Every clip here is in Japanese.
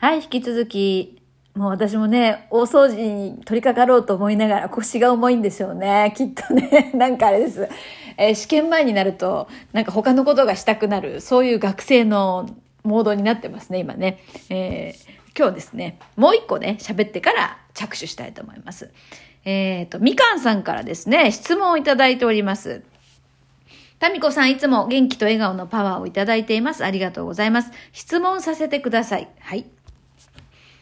はい、引き続き、もう私もね、大掃除に取り掛かろうと思いながら腰が重いんでしょうね。きっとね。なんかあれです。えー、試験前になると、なんか他のことがしたくなる、そういう学生のモードになってますね、今ね。えー、今日ですね、もう一個ね、喋ってから着手したいと思います。えっ、ー、と、みかんさんからですね、質問をいただいております。タミコさんいつも元気と笑顔のパワーをいただいています。ありがとうございます。質問させてください。はい。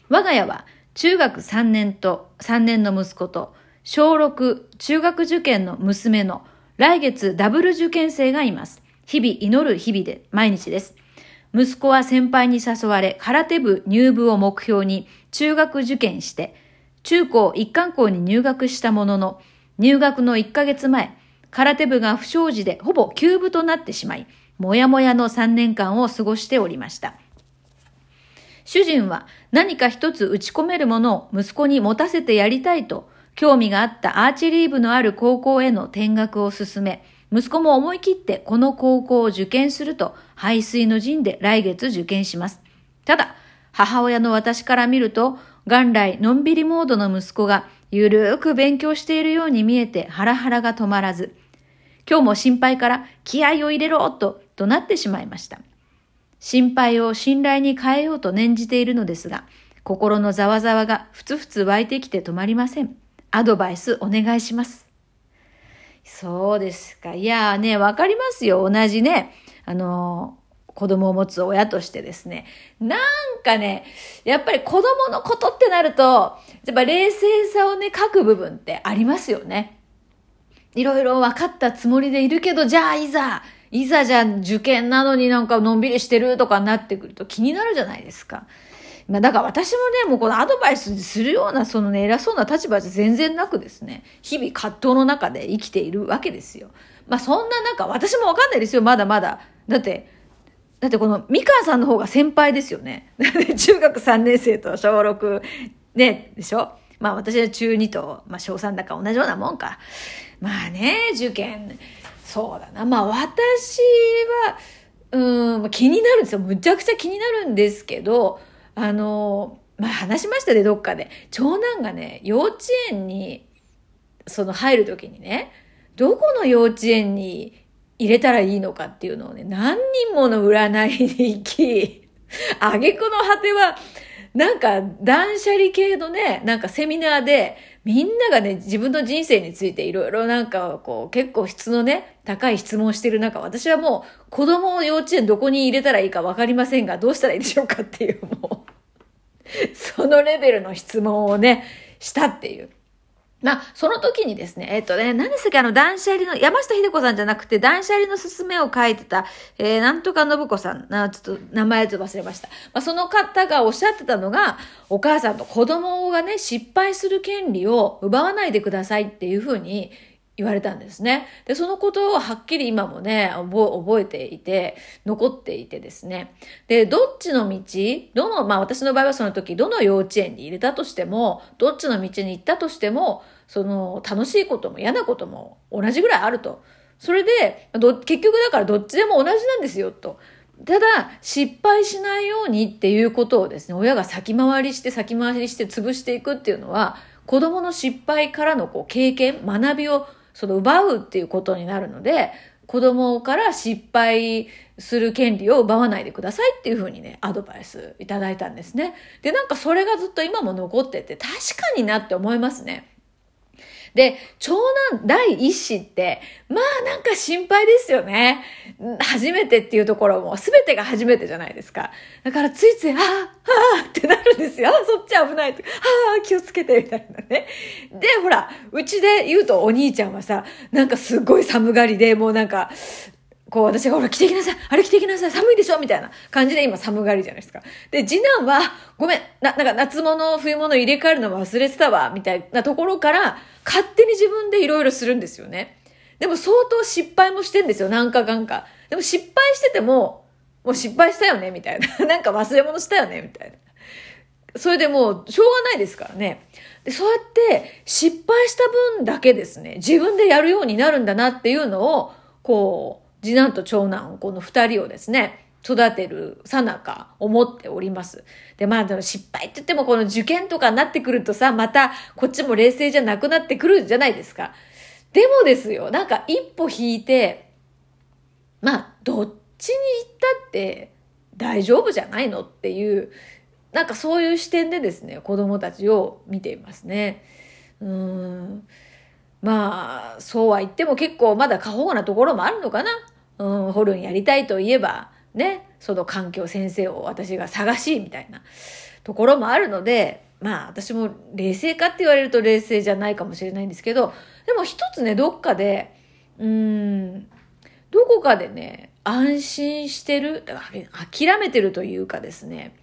我が家は中学3年と3年の息子と小6中学受験の娘の来月ダブル受験生がいます。日々祈る日々で毎日です。息子は先輩に誘われ空手部入部を目標に中学受験して中高一貫校に入学したものの入学の1ヶ月前空手部が不祥事でほぼ休部となってしまい、もやもやの3年間を過ごしておりました。主人は何か一つ打ち込めるものを息子に持たせてやりたいと、興味があったアーチリー部のある高校への転学を進め、息子も思い切ってこの高校を受験すると、排水の陣で来月受験します。ただ、母親の私から見ると、元来のんびりモードの息子がゆるーく勉強しているように見えてハラハラが止まらず、今日も心配から気合を入れろと怒鳴ってしまいました。心配を信頼に変えようと念じているのですが、心のざわざわがふつふつ湧いてきて止まりません。アドバイスお願いします。そうですか。いやーね、わかりますよ。同じね、あの子供を持つ親としてですね。なんかね、やっぱり子供のことってなると、やっぱ冷静さをね、書く部分ってありますよね。いろいろ分かったつもりでいるけど、じゃあいざ、いざじゃあ受験なのになんかのんびりしてるとかなってくると気になるじゃないですか。まあだから私もね、もうこのアドバイスするようなそのね、偉そうな立場じゃ全然なくですね、日々葛藤の中で生きているわけですよ。まあそんな中、私もわかんないですよ、まだまだ。だって、だってこのみかんさんの方が先輩ですよね。中学3年生と小6、ね、でしょ？まあ私は中2と、まあ小3だから同じようなもんか。まあね、受験、そうだな。まあ私は、うん、気になるんですよ。むちゃくちゃ気になるんですけど、あの、まあ話しましたね、どっかで。長男がね、幼稚園に、その入るときにね、どこの幼稚園に入れたらいいのかっていうのをね、何人もの占いに行き、あげくの果ては、なんか断捨離系のね、なんかセミナーで、みんながね、自分の人生についていろいろなんかこう、結構質のね、高い質問してる中、私はもう子供を幼稚園どこに入れたらいいかわかりませんが、どうしたらいいでしょうかっていう、もう、そのレベルの質問をね、したっていう。まあ、その時にですね、えっ、ー、とね、何ですか、あの、断捨離の、山下秀子さんじゃなくて、断捨離のすすめを書いてた、えー、なんとか信子さん、な、ちょっと名前と忘れました。まあ、その方がおっしゃってたのが、お母さんと子供がね、失敗する権利を奪わないでくださいっていうふうに言われたんですね。で、そのことをはっきり今もね、覚えていて、残っていてですね。で、どっちの道、どの、まあ私の場合はその時、どの幼稚園に入れたとしても、どっちの道に行ったとしても、その楽しいことも嫌なことも同じぐらいあると。それで、結局だからどっちでも同じなんですよ、と。ただ、失敗しないようにっていうことをですね、親が先回りして先回りして潰していくっていうのは、子供の失敗からのこう経験、学びをその奪うっていうことになるので、子供から失敗する権利を奪わないでくださいっていうふうにね、アドバイスいただいたんですね。で、なんかそれがずっと今も残ってて、確かになって思いますね。で、長男第一子って、まあなんか心配ですよね。初めてっていうところも、すべてが初めてじゃないですか。だからついつい、ああ、ああってなるんですよ。あそっち危ないと。ああ、気をつけて、みたいなね。で、ほら、うちで言うとお兄ちゃんはさ、なんかすっごい寒がりで、もうなんか、こう私がほら着てきなさいあれ着てきなさい寒いでしょ？みたいな感じで今寒がりじゃないですか。で、次男は、ごめん、な、なんか夏物、冬物入れ替えるの忘れてたわ、みたいなところから、勝手に自分でいろいろするんですよね。でも相当失敗もしてんですよ、何かかんか。でも失敗してても、もう失敗したよね、みたいな。なんか忘れ物したよね、みたいな。それでもう、しょうがないですからね。で、そうやって失敗した分だけですね、自分でやるようになるんだなっていうのを、こう、次男と長男、この二人をですね、育てるさなか思っております。で、まあ、失敗って言ってもこの受験とかになってくるとさ、またこっちも冷静じゃなくなってくるじゃないですか。でもですよ、なんか一歩引いて、まあ、どっちに行ったって大丈夫じゃないのっていう、なんかそういう視点でですね、子供たちを見ていますね。うん。まあ、そうは言っても結構まだ過保護なところもあるのかな。うん、ホルンやりたいといえば、ね、その環境先生を私が探し、みたいなところもあるので、まあ私も冷静かって言われると冷静じゃないかもしれないんですけど、でも一つね、どっかで、うん、どこかでね、安心してる、諦めてるというかですね、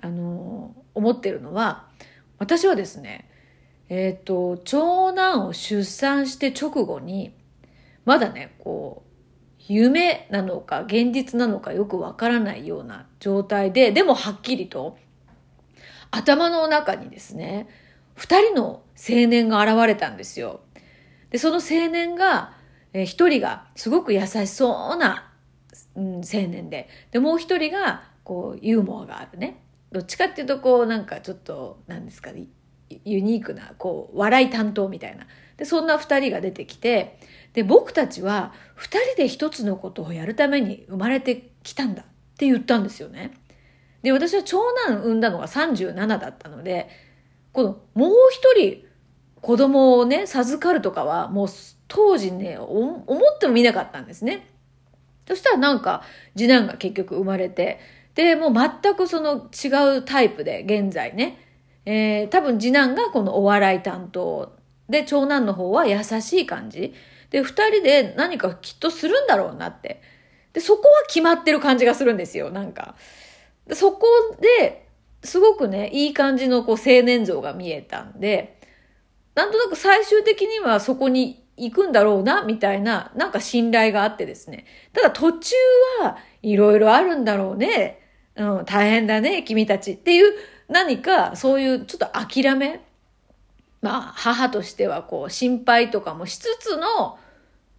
あの、思ってるのは、私はですね、えっ、ー、と、長男を出産して直後に、まだね、こう、夢なのか現実なのかよくわからないような状態で、でもはっきりと、頭の中にですね、二人の青年が現れたんですよ。で、その青年が、えー、一人がすごく優しそうな、うん、青年で、で、もう一人が、こう、ユーモアがあるね。どっちかっていうと、こう、なんかちょっと、なんですかね、ユニークな、こう、笑い担当みたいな。で、そんな二人が出てきて、で、僕たちは二人で一つのことをやるために生まれてきたんだって言ったんですよね。で、私は長男産んだのが37だったので、このもう一人子供をね、授かるとかはもう当時ね、思ってもみなかったんですね。そしたらなんか次男が結局生まれて、で、もう全くその違うタイプで現在ね、えー、多分次男がこのお笑い担当で、長男の方は優しい感じ。で、二人で何かきっとするんだろうなって。で、そこは決まってる感じがするんですよ、なんか。そこで、すごくね、いい感じのこう青年像が見えたんで、なんとなく最終的にはそこに行くんだろうな、みたいな、なんか信頼があってですね。ただ途中はいろいろあるんだろうね。うん、大変だね、君たちっていう、何かそういうちょっと諦めまあ、母としてはこう、心配とかもしつつの、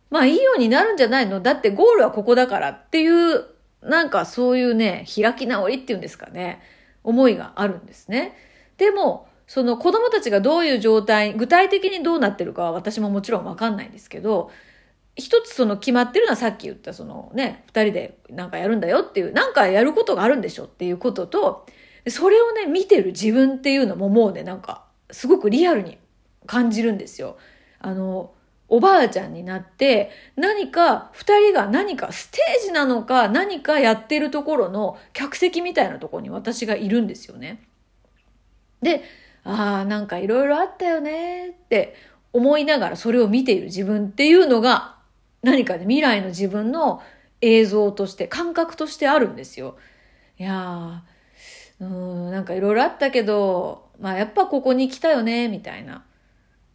まあいいようになるんじゃないの？だってゴールはここだからっていう、なんかそういうね、開き直りっていうんですかね、思いがあるんですね。でも、その子供たちがどういう状態、具体的にどうなってるかは私ももちろんわかんないんですけど、一つその決まってるのはさっき言ったそのね、二人でなんかやるんだよっていう、なんかやることがあるんでしょっていうことと、それをね、見てる自分っていうのももうね、なんかすごくリアルに感じるんですよ。あの、おばあちゃんになって、何か、二人が何かステージなのか何かやってるところの客席みたいなところに私がいるんですよね。で、ああ、なんかいろいろあったよねって思いながらそれを見ている自分っていうのが何かね、未来の自分の映像として、感覚としてあるんですよ。いやー、うん、なんかいろいろあったけど、まあやっぱここに来たよね、みたいな。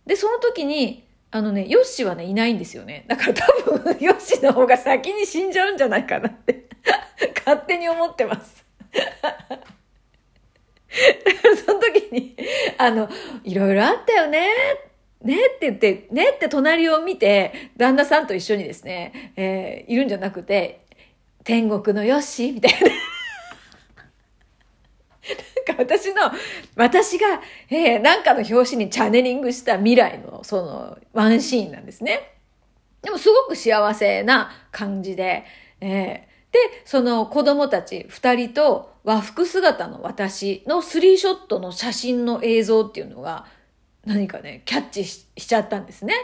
で、その時に、あのね、ヨッシーはね、いないんですよね。だから多分、ヨッシーの方が先に死んじゃうんじゃないかなって 勝手に思ってます その時に、あの、いろいろあったよね。ねって言って、ねって隣を見て、旦那さんと一緒にですね、えー、いるんじゃなくて、天国のヨッシーみたいななんか私の、私が、えー、なんかの表紙にチャネリングした未来のそのワンシーンなんですね。でもすごく幸せな感じで、えー、で、その子供たち二人と和服姿の私のスリーショットの写真の映像っていうのが何かね、キャッチしちゃったんですね。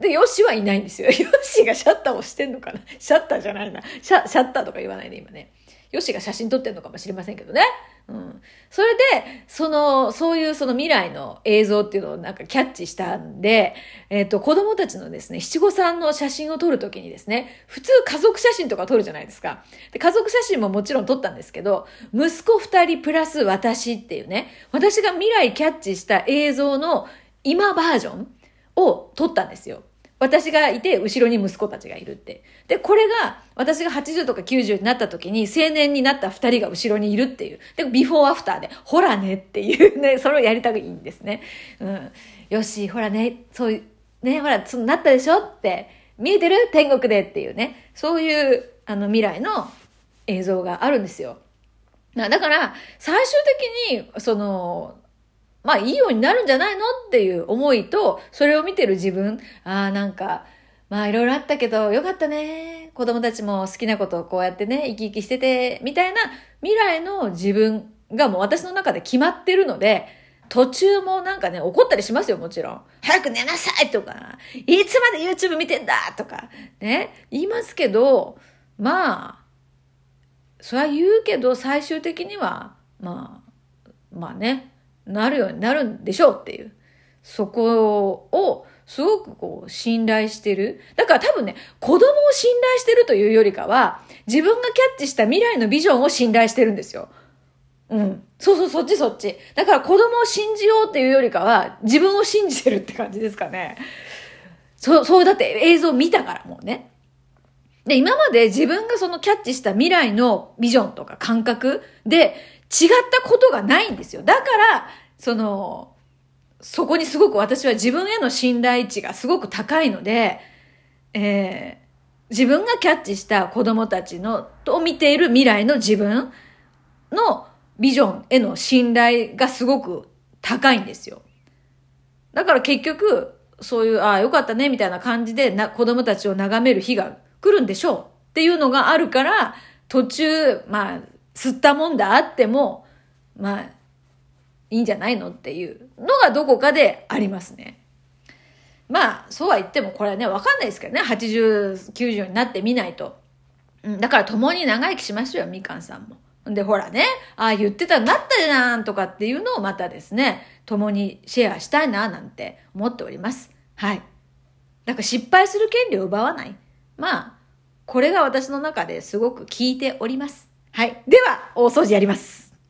で、ヨッシーはいないんですよ。ヨッシーがシャッターをしてんのかな？シャッターじゃないな。シャシャッターとか言わないで、今ね。ヨッシーが写真撮ってんのかもしれませんけどね。うん。それで、その、そういうその未来の映像っていうのをなんかキャッチしたんで、えっ、ー、と、子供たちのですね、七五三の写真を撮るときにですね、普通家族写真とか撮るじゃないですか。で、家族写真ももちろん撮ったんですけど、息子二人プラス私っていうね、私が未来キャッチした映像の今バージョンを撮ったんですよ。私がいて、後ろに息子たちがいるって。で、これが、私が80とか90になった時に、青年になった二人が後ろにいるっていう。で、ビフォーアフターで、ほらねっていうね、それをやりたくいいんですね。うん。よし、ほらね、そういう、ね、ほら、そうなったでしょって、見えてる？天国でっていうね、そういう、あの、未来の映像があるんですよ。だから、最終的に、その、まあいいようになるんじゃないの？っていう思いと、それを見てる自分、ああ、なんか、まあいろいろあったけど、よかったね。子供たちも好きなことをこうやってね、生き生きしてて、みたいな未来の自分がもう私の中で決まってるので、途中もなんかね、怒ったりしますよ、もちろん。早く寝なさいとか、いつまで YouTube 見てんだ？とか、ね、言いますけど、まあ、それは言うけど、最終的には、まあ、まあね、なるようになるんでしょうっていう。そこを、すごくこう、信頼してる。だから多分ね、子供を信頼してるというよりかは、自分がキャッチした未来のビジョンを信頼してるんですよ。うん。そうそう、そっちそっち。だから子供を信じようっていうよりかは、自分を信じてるって感じですかね。そう、そう、だって映像見たからもうね。で、今まで自分がそのキャッチした未来のビジョンとか感覚で違ったことがないんですよ。だから、その、そこにすごく私は自分への信頼値がすごく高いので、えー、自分がキャッチした子供たちの、と見ている未来の自分のビジョンへの信頼がすごく高いんですよ。だから結局、そういう、ああ、よかったね、みたいな感じでな、子供たちを眺める日が来るんでしょうっていうのがあるから、途中、まあ、吸ったもんだあっても、まあ、いいんじゃないのっていうのがどこかでありますね。まあ、そうは言ってもこれはね、わかんないですけどね。80、90になってみないと。うん、だから共に長生きしましょうよ、みかんさんも。で、ほらね、ああ言ってたなったじゃんとかっていうのをまたですね、共にシェアしたいななんて思っております。はい。だから失敗する権利を奪わない。まあ、これが私の中ですごく効いております。はい。では、大掃除やります。